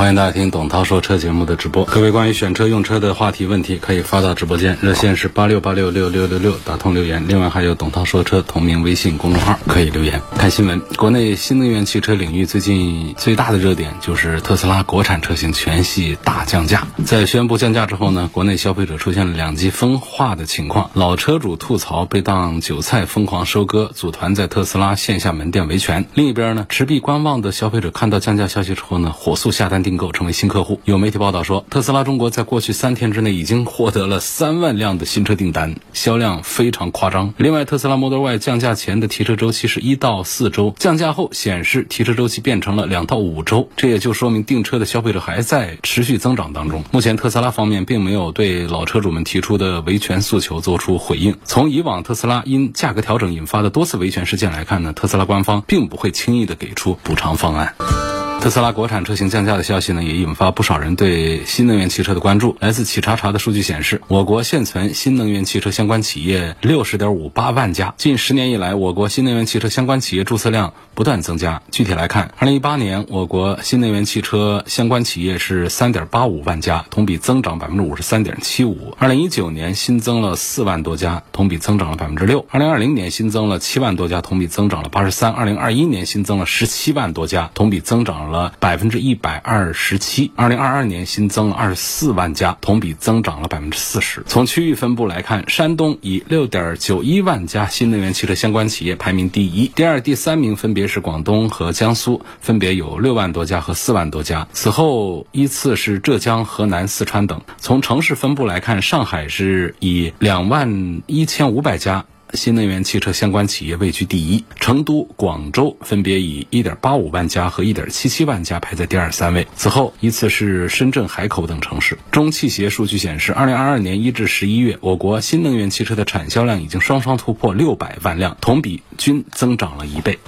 欢迎大家听董涛说车节目的直播。各位关于选车用车的话题问题，可以发到直播间，热线是八六八六六六六六，打通留言。另外还有董涛说车同名微信公众号，可以留言。看新闻，国内新能源汽车领域最近最大的热点就是特斯拉国产车型全系大降价。在宣布降价之后呢，国内消费者出现了两极分化的情况，老车主吐槽被当韭菜疯狂收割，组团在特斯拉线下门店维权。另一边呢，持币观望的消费者看到降价消息之后呢，火速下单。订购成为新客户。有媒体报道说，特斯拉中国在过去三天之内已经获得了三万辆的新车订单，销量非常夸张。另外，特斯拉 Model Y 降价前的提车周期是一到四周，降价后显示提车周期变成了两到五周，这也就说明订车的消费者还在持续增长当中。目前，特斯拉方面并没有对老车主们提出的维权诉求做出回应。从以往特斯拉因价格调整引发的多次维权事件来看呢，特斯拉官方并不会轻易的给出补偿方案。特斯拉国产车型降价的消息呢，也引发不少人对新能源汽车的关注。来自企查查的数据显示，我国现存新能源汽车相关企业六十点五八万家。近十年以来，我国新能源汽车相关企业注册量不断增加。具体来看，二零一八年我国新能源汽车相关企业是三点八五万家，同比增长百分之五十三点七五。二零一九年新增了四万多家，同比增长了百分之六。二零二零年新增了七万多家，同比增长了八十三。二零二一年新增了十七万多家，同比增长了了百分之一百二十七。二零二二年新增了二十四万家，同比增长了百分之四十。从区域分布来看，山东以六点九一万家新能源汽车相关企业排名第一，第二、第三名分别是广东和江苏，分别有六万多家和四万多家。此后依次是浙江、河南、四川等。从城市分布来看，上海是以两万一千五百家。新能源汽车相关企业位居第一，成都、广州分别以一点八五万家和一点七七万家排在第二、三位。此后依次是深圳、海口等城市。中汽协数据显示二零二二年一至十一月，我国新能源汽车的产销量已经双双突破六百万辆，同比均增长了一倍。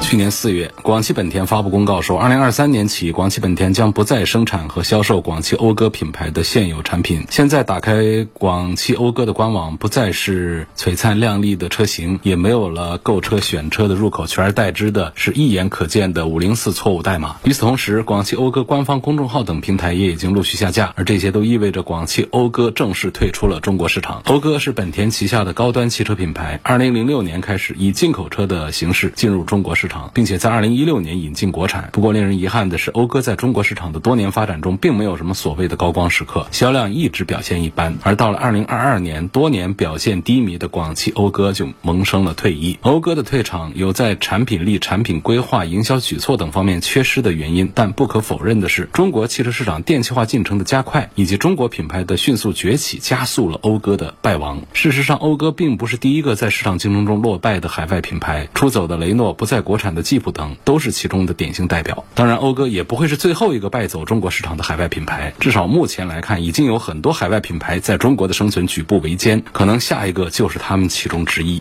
去年四月，广汽本田发布公告说，二零二三年起，广汽本田将不再生产和销售广汽讴歌品牌的现有产品。现在打开广汽讴歌的官网，不再是璀璨亮丽的车型，也没有了购车选车的入口，取而代之的是一眼可见的五零四错误代码。与此同时，广汽讴歌官方公众号等平台也已经陆续下架，而这些都意味着广汽讴歌正式退出了中国市场。讴歌是本田旗下的高端汽车品牌，二零零六年开始以进口车的形式进入中国市市场。并且在二零一六年引进国产。不过令人遗憾的是，讴歌在中国市场的多年发展中，并没有什么所谓的高光时刻，销量一直表现一般。而到了二零二二年，多年表现低迷的广汽讴歌就萌生了退役。讴歌的退场有在产品力、产品规划、营销举措等方面缺失的原因，但不可否认的是，中国汽车市场电气化进程的加快，以及中国品牌的迅速崛起，加速了讴歌的败亡。事实上，讴歌并不是第一个在市场竞争中落败的海外品牌，出走的雷诺不在国国产的吉普等都是其中的典型代表。当然，讴歌也不会是最后一个败走中国市场的海外品牌。至少目前来看，已经有很多海外品牌在中国的生存举步维艰，可能下一个就是他们其中之一。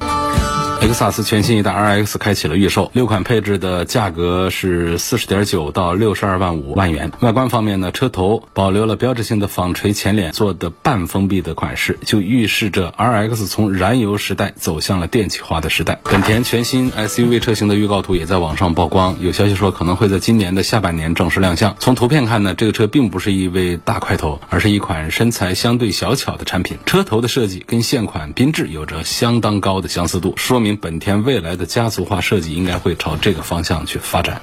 雷克萨斯全新一代 RX 开启了预售，六款配置的价格是四十点九到六十二万五万元。外观方面呢，车头保留了标志性的纺锤前脸做的半封闭的款式，就预示着 RX 从燃油时代走向了电气化的时代。本田全新 SUV 车型的预告图也在网上曝光，有消息说可能会在今年的下半年正式亮相。从图片看呢，这个车并不是一位大块头，而是一款身材相对小巧的产品。车头的设计跟现款缤智有着相当高的相似度，说明。本田未来的家族化设计应该会朝这个方向去发展。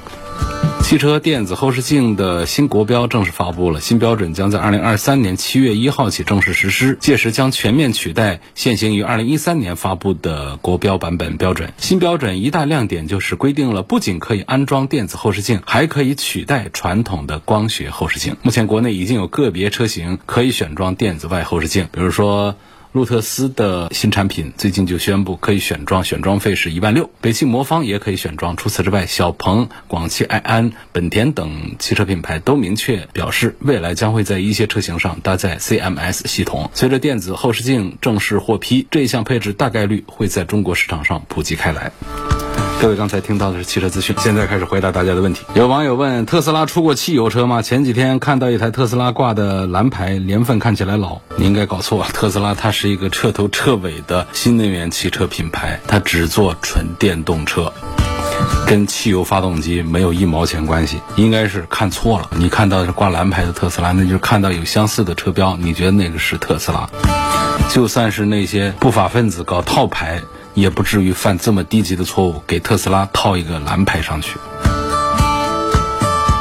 汽车电子后视镜的新国标正式发布了，新标准将在二零二三年七月一号起正式实施，届时将全面取代现行于二零一三年发布的国标版本标准。新标准一大亮点就是规定了，不仅可以安装电子后视镜，还可以取代传统的光学后视镜。目前国内已经有个别车型可以选装电子外后视镜，比如说。路特斯的新产品最近就宣布可以选装，选装费是一万六。北汽魔方也可以选装。除此之外，小鹏、广汽埃安、本田等汽车品牌都明确表示，未来将会在一些车型上搭载 CMS 系统。随着电子后视镜正式获批，这一项配置大概率会在中国市场上普及开来。各位刚才听到的是汽车资讯，现在开始回答大家的问题。有网友问：特斯拉出过汽油车吗？前几天看到一台特斯拉挂的蓝牌，年份看起来老。你应该搞错，特斯拉它是一个彻头彻尾的新能源汽车品牌，它只做纯电动车，跟汽油发动机没有一毛钱关系。应该是看错了，你看到是挂蓝牌的特斯拉，那就是看到有相似的车标，你觉得那个是特斯拉？就算是那些不法分子搞套牌。也不至于犯这么低级的错误，给特斯拉套一个蓝牌上去。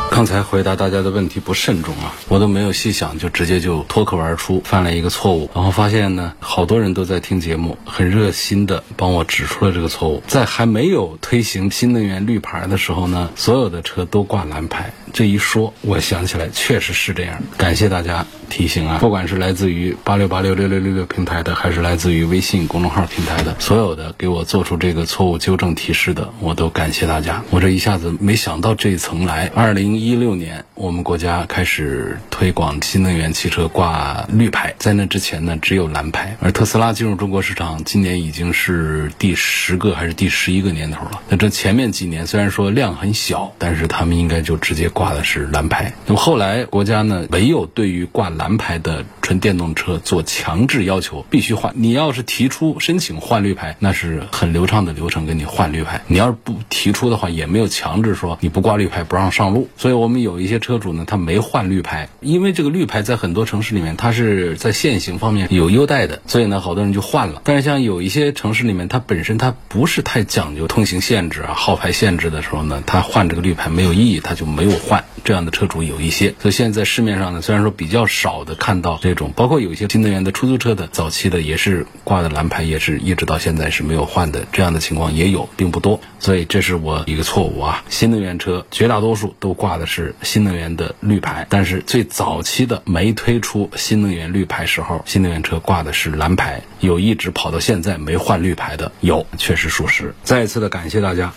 刚才回答大家的问题不慎重啊，我都没有细想，就直接就脱口而出犯了一个错误。然后发现呢，好多人都在听节目，很热心的帮我指出了这个错误。在还没有推行新能源绿牌的时候呢，所有的车都挂蓝牌。这一说，我想起来确实是这样。感谢大家提醒啊！不管是来自于八六八六六六六六平台的，还是来自于微信公众号平台的，所有的给我做出这个错误纠正提示的，我都感谢大家。我这一下子没想到这一层来。二零一六年，我们国家开始推广新能源汽车挂绿牌，在那之前呢，只有蓝牌。而特斯拉进入中国市场，今年已经是第十个还是第十一个年头了。那这前面几年虽然说量很小，但是他们应该就直接。挂挂的是蓝牌，那么后来国家呢没有对于挂蓝牌的纯电动车做强制要求，必须换。你要是提出申请换绿牌，那是很流畅的流程，给你换绿牌。你要是不提出的话，也没有强制说你不挂绿牌不让上路。所以我们有一些车主呢，他没换绿牌，因为这个绿牌在很多城市里面，它是在限行方面有优待的，所以呢，好多人就换了。但是像有一些城市里面，它本身它不是太讲究通行限制啊、号牌限制的时候呢，他换这个绿牌没有意义，他就没有。换这样的车主有一些，所以现在市面上呢，虽然说比较少的看到这种，包括有一些新能源的出租车的早期的也是挂的蓝牌，也是一直到现在是没有换的，这样的情况也有，并不多。所以这是我一个错误啊！新能源车绝大多数都挂的是新能源的绿牌，但是最早期的没推出新能源绿牌时候，新能源车挂的是蓝牌，有一直跑到现在没换绿牌的，有，确实属实。再一次的感谢大家。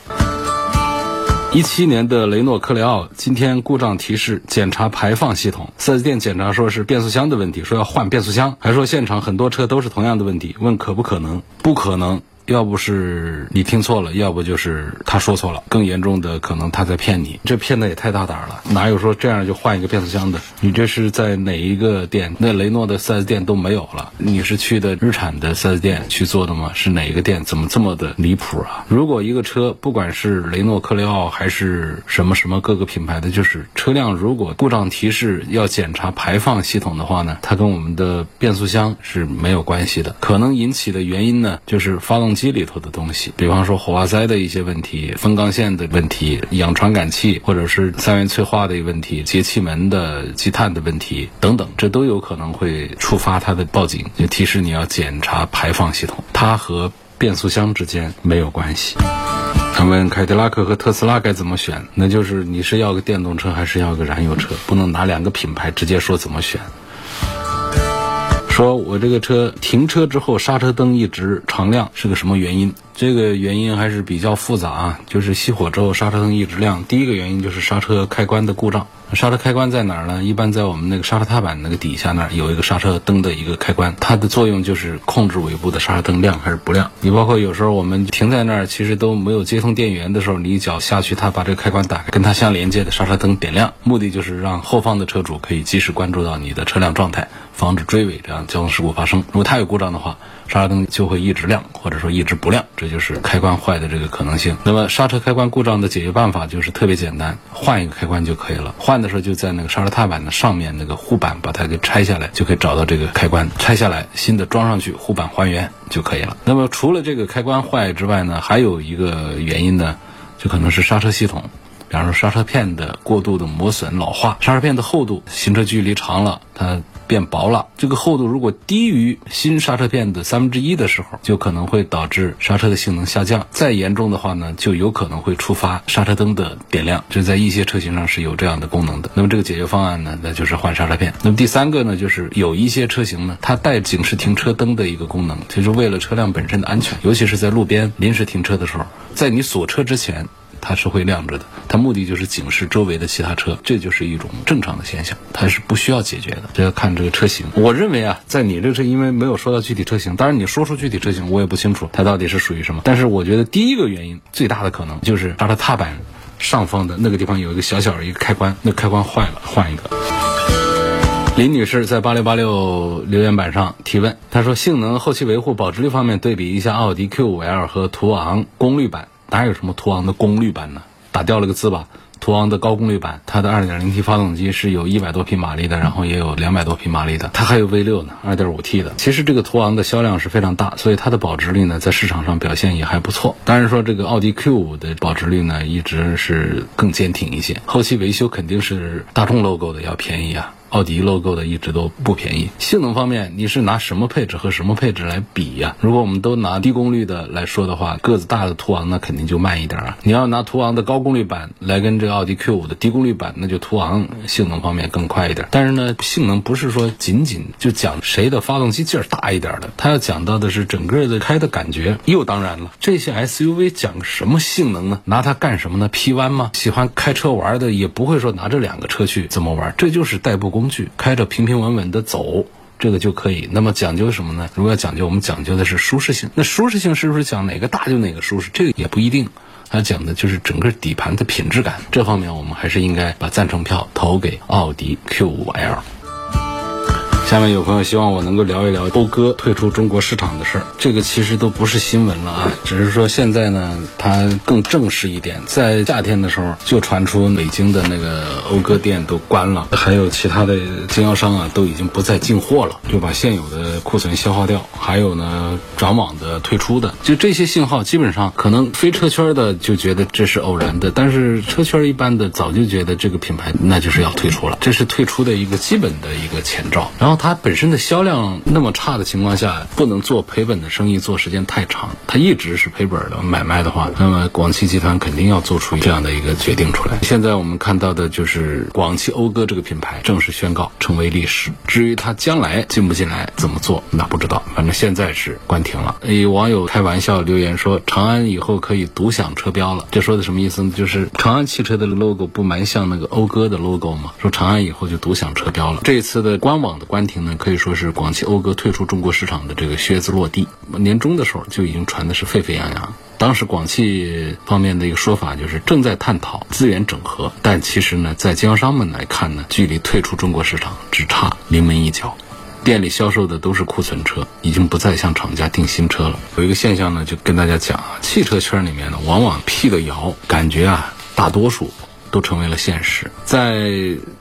一七年的雷诺科雷奥今天故障提示，检查排放系统。四 S 店检查说是变速箱的问题，说要换变速箱，还说现场很多车都是同样的问题，问可不可能？不可能。要不是你听错了，要不就是他说错了。更严重的可能他在骗你，这骗的也太大胆了。哪有说这样就换一个变速箱的？你这是在哪一个店？那雷诺的 4S 店都没有了。你是去的日产的 4S 店去做的吗？是哪一个店？怎么这么的离谱啊？如果一个车不管是雷诺科雷傲还是什么什么各个品牌的，就是车辆如果故障提示要检查排放系统的话呢，它跟我们的变速箱是没有关系的。可能引起的原因呢，就是发动机。机里头的东西，比方说火花塞的一些问题、分缸线的问题、氧传感器，或者是三元催化的一个问题、节气门的积碳的问题等等，这都有可能会触发它的报警，就提示你要检查排放系统。它和变速箱之间没有关系。他问凯迪拉克和特斯拉该怎么选？那就是你是要个电动车还是要个燃油车？不能拿两个品牌直接说怎么选。说我这个车停车之后刹车灯一直常亮是个什么原因？这个原因还是比较复杂啊，就是熄火之后刹车灯一直亮。第一个原因就是刹车开关的故障。刹车开关在哪儿呢？一般在我们那个刹车踏板那个底下那儿有一个刹车灯的一个开关，它的作用就是控制尾部的刹车灯亮还是不亮。你包括有时候我们停在那儿，其实都没有接通电源的时候，你一脚下去，它把这个开关打开，跟它相连接的刹车灯点亮，目的就是让后方的车主可以及时关注到你的车辆状态，防止追尾这样交通事故发生。如果它有故障的话，刹车灯就会一直亮，或者说一直不亮，这就是开关坏的这个可能性。那么刹车开关故障的解决办法就是特别简单，换一个开关就可以了。换的时候就在那个刹车踏板的上面那个护板把它给拆下来，就可以找到这个开关，拆下来新的装上去，护板还原就可以了。那么除了这个开关坏之外呢，还有一个原因呢，就可能是刹车系统，比方说刹车片的过度的磨损老化，刹车片的厚度，行车距离长了它。变薄了。这个厚度如果低于新刹车片的三分之一的时候，就可能会导致刹车的性能下降。再严重的话呢，就有可能会触发刹车灯的点亮。这在一些车型上是有这样的功能的。那么这个解决方案呢，那就是换刹车片。那么第三个呢，就是有一些车型呢，它带警示停车灯的一个功能，就是为了车辆本身的安全，尤其是在路边临时停车的时候，在你锁车之前。它是会亮着的，它目的就是警示周围的其他车，这就是一种正常的现象，它是不需要解决的，这要看这个车型。我认为啊，在你这个车，因为没有说到具体车型，当然你说出具体车型，我也不清楚它到底是属于什么。但是我觉得第一个原因最大的可能就是它的踏板上方的那个地方有一个小小的一个开关，那开关坏了，换一个。林女士在八六八六留言板上提问，她说：性能、后期维护、保值率方面对比一下奥迪 Q5L 和途昂功率版。哪有什么途昂的功率版呢？打掉了个字吧。途昂的高功率版，它的 2.0T 发动机是有一百多匹马力的，然后也有两百多匹马力的，它还有 V6 呢，2.5T 的。其实这个途昂的销量是非常大，所以它的保值率呢，在市场上表现也还不错。当然说这个奥迪 Q5 的保值率呢，一直是更坚挺一些，后期维修肯定是大众 logo 的要便宜啊。奥迪 logo 的一直都不便宜。性能方面，你是拿什么配置和什么配置来比呀？如果我们都拿低功率的来说的话，个子大的途昂那肯定就慢一点啊。你要拿途昂的高功率版来跟这个奥迪 Q5 的低功率版，那就途昂性能方面更快一点。但是呢，性能不是说仅仅就讲谁的发动机劲儿大一点的，它要讲到的是整个的开的感觉。又当然了，这些 SUV 讲什么性能呢？拿它干什么呢？P 弯吗？喜欢开车玩的也不会说拿这两个车去怎么玩，这就是代步工。工具开着平平稳稳的走，这个就可以。那么讲究什么呢？如果要讲究，我们讲究的是舒适性。那舒适性是不是讲哪个大就哪个舒适？这个也不一定。它讲的就是整个底盘的品质感。这方面我们还是应该把赞成票投给奥迪 Q 五 L。下面有朋友希望我能够聊一聊讴歌退出中国市场的事儿，这个其实都不是新闻了啊，只是说现在呢，它更正式一点。在夏天的时候就传出北京的那个讴歌店都关了，还有其他的经销商啊都已经不再进货了，就把现有的库存消耗掉。还有呢，转网的退出的，就这些信号，基本上可能非车圈的就觉得这是偶然的，但是车圈一般的早就觉得这个品牌那就是要退出了，这是退出的一个基本的一个前兆。然后。它本身的销量那么差的情况下，不能做赔本的生意做时间太长，它一直是赔本的买卖的话，那么广汽集团肯定要做出这样的一个决定出来。现在我们看到的就是广汽讴歌这个品牌正式宣告成为历史。至于它将来进不进来怎么做，那不知道。反正现在是关停了。有网友开玩笑留言说，长安以后可以独享车标了。这说的什么意思呢？就是长安汽车的 logo 不蛮像那个讴歌的 logo 吗？说长安以后就独享车标了。这次的官网的关。呢，可以说是广汽讴歌退出中国市场的这个靴子落地。年终的时候就已经传的是沸沸扬扬。当时广汽方面的一个说法就是正在探讨资源整合，但其实呢，在经销商们来看呢，距离退出中国市场只差临门一脚。店里销售的都是库存车，已经不再向厂家订新车了。有一个现象呢，就跟大家讲啊，汽车圈里面呢，往往辟个谣，感觉啊，大多数。都成为了现实。在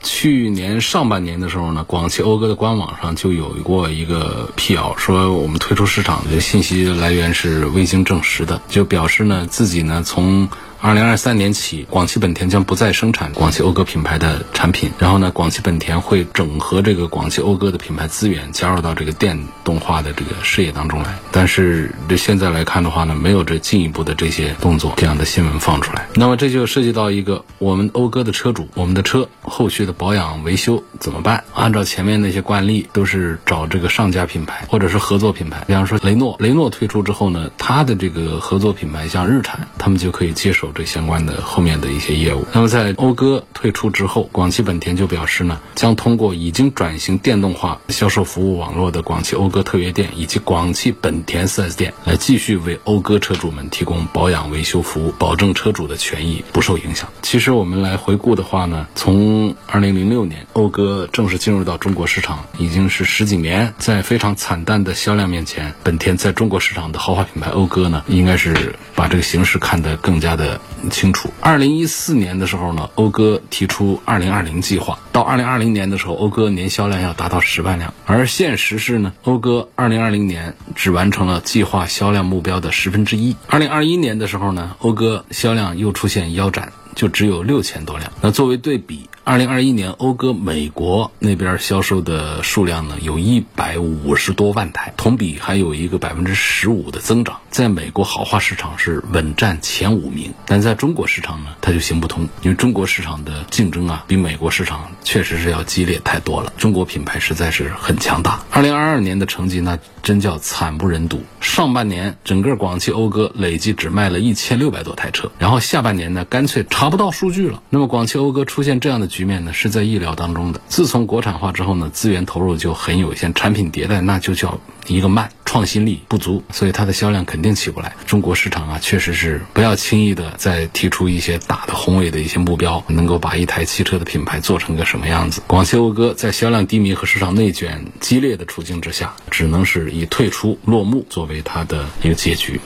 去年上半年的时候呢，广汽讴歌的官网上就有过一个辟谣，说我们退出市场的信息来源是未经证实的，就表示呢自己呢从。二零二三年起，广汽本田将不再生产广汽讴歌品牌的产品。然后呢，广汽本田会整合这个广汽讴歌的品牌资源，加入到这个电动化的这个事业当中来。但是这现在来看的话呢，没有这进一步的这些动作，这样的新闻放出来。那么这就涉及到一个我们讴歌的车主，我们的车后续的保养维修怎么办？按照前面那些惯例，都是找这个上家品牌或者是合作品牌。比方说雷诺，雷诺推出之后呢，它的这个合作品牌像日产，他们就可以接手。这相关的后面的一些业务。那么在讴歌退出之后，广汽本田就表示呢，将通过已经转型电动化销售服务网络的广汽讴歌特约店以及广汽本田 4S 店，来继续为讴歌车主们提供保养维修服务，保证车主的权益不受影响。其实我们来回顾的话呢，从2006年讴歌正式进入到中国市场，已经是十几年，在非常惨淡的销量面前，本田在中国市场的豪华品牌讴歌呢，应该是把这个形势看得更加的。清楚。二零一四年的时候呢，讴歌提出二零二零计划，到二零二零年的时候，讴歌年销量要达到十万辆。而现实是呢，讴歌二零二零年只完成了计划销量目标的十分之一。二零二一年的时候呢，讴歌销量又出现腰斩，就只有六千多辆。那作为对比。二零二一年讴歌美国那边销售的数量呢，有一百五十多万台，同比还有一个百分之十五的增长。在美国豪华市场是稳占前五名，但在中国市场呢，它就行不通，因为中国市场的竞争啊，比美国市场确实是要激烈太多了。中国品牌实在是很强大。二零二二年的成绩那真叫惨不忍睹，上半年整个广汽讴歌累计只卖了一千六百多台车，然后下半年呢，干脆超不到数据了。那么广汽讴歌出现这样的局面呢，是在意料当中的。自从国产化之后呢，资源投入就很有限，产品迭代那就叫一个慢，创新力不足，所以它的销量肯定起不来。中国市场啊，确实是不要轻易的再提出一些大的宏伟的一些目标，能够把一台汽车的品牌做成个什么样子。广汽讴歌在销量低迷和市场内卷激烈的处境之下，只能是以退出落幕作为它的一个结局。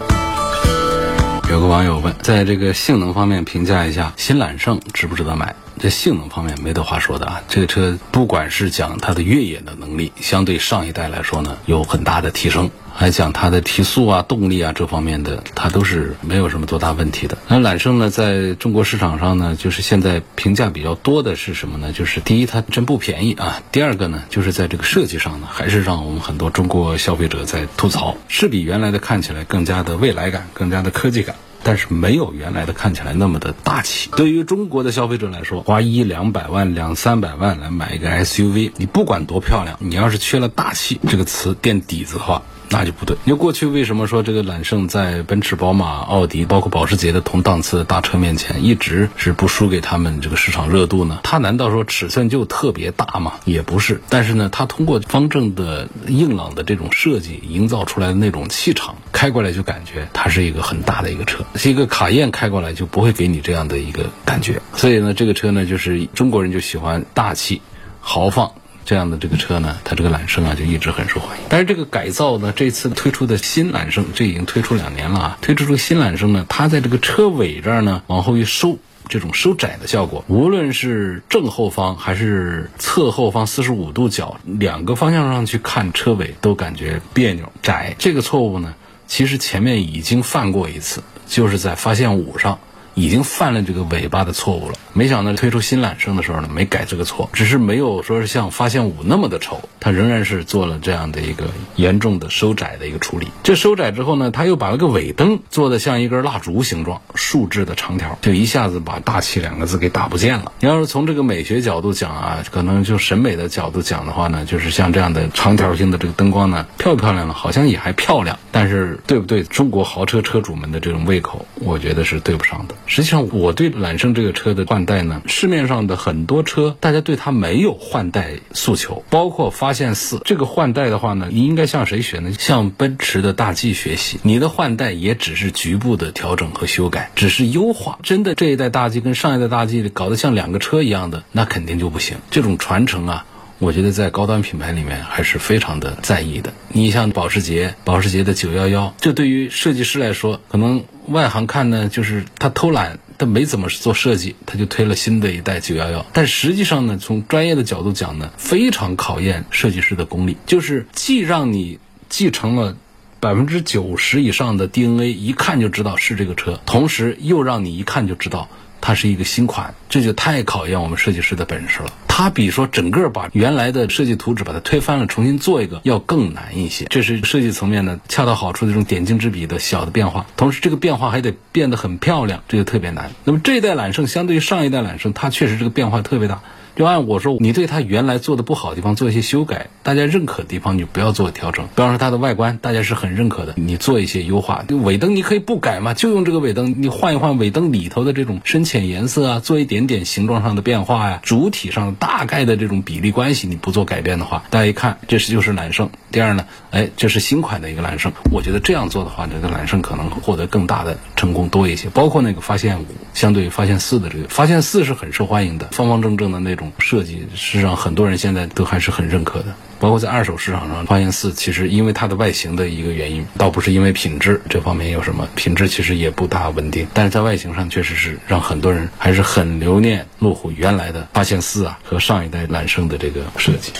有个网友问，在这个性能方面评价一下新揽胜值不值得买？这性能方面没得话说的啊，这个车不管是讲它的越野的能力，相对上一代来说呢，有很大的提升。还讲它的提速啊、动力啊这方面的，它都是没有什么多大问题的。那揽胜呢，在中国市场上呢，就是现在评价比较多的是什么呢？就是第一，它真不便宜啊；第二个呢，就是在这个设计上呢，还是让我们很多中国消费者在吐槽，是比原来的看起来更加的未来感、更加的科技感。但是没有原来的看起来那么的大气。对于中国的消费者来说，花一两百万、两三百万来买一个 SUV，你不管多漂亮，你要是缺了大气这个词垫底子的话。那就不对。因为过去为什么说这个揽胜在奔驰、宝马、奥迪，包括保时捷的同档次的大车面前，一直是不输给他们这个市场热度呢？它难道说尺寸就特别大吗？也不是。但是呢，它通过方正的、硬朗的这种设计，营造出来的那种气场，开过来就感觉它是一个很大的一个车。是一个卡宴开过来就不会给你这样的一个感觉。所以呢，这个车呢，就是中国人就喜欢大气、豪放。这样的这个车呢，它这个揽胜啊就一直很受欢迎。但是这个改造呢，这次推出的新揽胜，这已经推出两年了啊。推出这个新揽胜呢，它在这个车尾这儿呢往后一收，这种收窄的效果，无论是正后方还是侧后方四十五度角两个方向上去看车尾都感觉别扭窄。这个错误呢，其实前面已经犯过一次，就是在发现五上。已经犯了这个尾巴的错误了，没想到推出新揽胜的时候呢，没改这个错，只是没有说是像发现五那么的丑，它仍然是做了这样的一个严重的收窄的一个处理。这收窄之后呢，它又把那个尾灯做的像一根蜡烛形状，竖置的长条，就一下子把大气两个字给打不见了。你要是从这个美学角度讲啊，可能就审美的角度讲的话呢，就是像这样的长条形的这个灯光呢，漂不漂亮呢？好像也还漂亮，但是对不对中国豪车车主们的这种胃口，我觉得是对不上的。实际上，我对揽胜这个车的换代呢，市面上的很多车，大家对它没有换代诉求，包括发现四这个换代的话呢，你应该向谁学呢？向奔驰的大 G 学习。你的换代也只是局部的调整和修改，只是优化。真的这一代大 G 跟上一代大 G 搞得像两个车一样的，那肯定就不行。这种传承啊。我觉得在高端品牌里面还是非常的在意的。你像保时捷，保时捷的911，这对于设计师来说，可能外行看呢，就是他偷懒，他没怎么做设计，他就推了新的一代911。但实际上呢，从专业的角度讲呢，非常考验设计师的功力，就是既让你继承了百分之九十以上的 DNA，一看就知道是这个车，同时又让你一看就知道它是一个新款，这就太考验我们设计师的本事了。它比说整个把原来的设计图纸把它推翻了，重新做一个要更难一些。这是设计层面的恰到好处的这种点睛之笔的小的变化，同时这个变化还得变得很漂亮，这就特别难。那么这一代揽胜相对于上一代揽胜，它确实这个变化特别大。就按我说，你对它原来做的不好的地方做一些修改，大家认可的地方你不要做调整。比方说它的外观，大家是很认可的，你做一些优化。尾灯你可以不改嘛，就用这个尾灯，你换一换尾灯里头的这种深浅颜色啊，做一点点形状上的变化呀，主体上大概的这种比例关系你不做改变的话，大家一看这是就是揽胜。第二呢，哎，这是新款的一个揽胜，我觉得这样做的话，这个揽胜可能获得更大的成功多一些。包括那个发现五，相对于发现四的这个发现四是很受欢迎的，方方正正的那种。设计实际上很多人现在都还是很认可的，包括在二手市场上，发现四其实因为它的外形的一个原因，倒不是因为品质这方面有什么，品质其实也不大稳定，但是在外形上确实是让很多人还是很留念路虎原来的发现四啊和上一代揽胜的这个设计。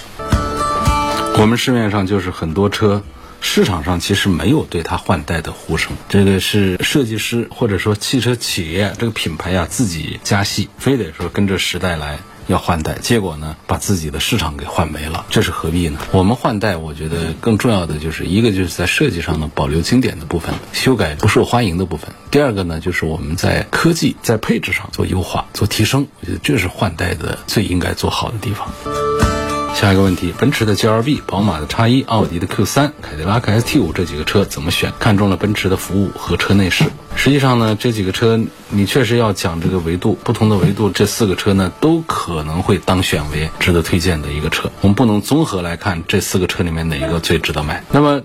我们市面上就是很多车。市场上其实没有对它换代的呼声，这个是设计师或者说汽车企业这个品牌啊自己加戏，非得说跟着时代来，要换代，结果呢把自己的市场给换没了，这是何必呢？我们换代，我觉得更重要的就是一个就是在设计上呢保留经典的部分，修改不受欢迎的部分；第二个呢就是我们在科技在配置上做优化、做提升，我觉得这是换代的最应该做好的地方。下一个问题，奔驰的 GLB、宝马的 X 一、奥迪的 Q 三、凯迪拉克 ST 五这几个车怎么选？看中了奔驰的服务和车内饰。实际上呢，这几个车你确实要讲这个维度，不同的维度，这四个车呢都可能会当选为值得推荐的一个车。我们不能综合来看这四个车里面哪一个最值得买。那么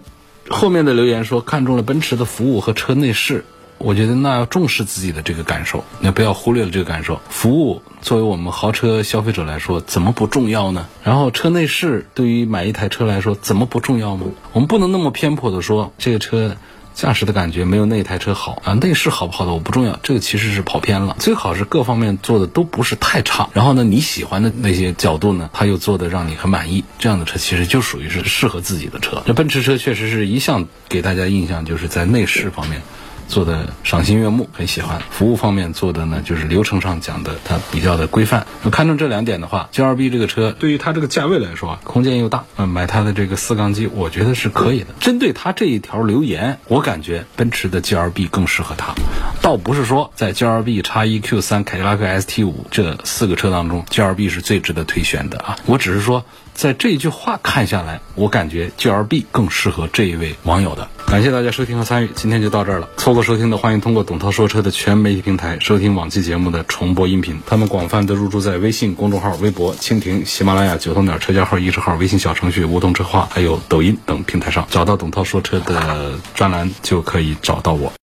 后面的留言说看中了奔驰的服务和车内饰。我觉得那要重视自己的这个感受，那不要忽略了这个感受。服务作为我们豪车消费者来说，怎么不重要呢？然后车内饰对于买一台车来说，怎么不重要吗？我们不能那么偏颇的说这个车驾驶的感觉没有那台车好啊，内饰好不好的我不重要，这个其实是跑偏了。最好是各方面做的都不是太差，然后呢，你喜欢的那些角度呢，它又做的让你很满意，这样的车其实就属于是适合自己的车。这奔驰车确实是一向给大家印象就是在内饰方面。做的赏心悦目，很喜欢。服务方面做的呢，就是流程上讲的，它比较的规范。看中这两点的话，G L B 这个车对于它这个价位来说，空间又大，嗯，买它的这个四缸机，我觉得是可以的。针对它这一条留言，我感觉奔驰的 G L B 更适合它。倒不是说在 G L B、叉一、Q 三、凯迪拉克 S T 五这四个车当中，G L B 是最值得推选的啊。我只是说，在这句话看下来，我感觉 G L B 更适合这一位网友的。感谢大家收听和参与，今天就到这儿了。错过收听的，欢迎通过董涛说车的全媒体平台收听往期节目的重播音频。他们广泛的入驻在微信公众号、微博、蜻蜓、喜马拉雅、九头鸟车架号、易车号、微信小程序、梧桐车话，还有抖音等平台上，找到董涛说车的专栏就可以找到我。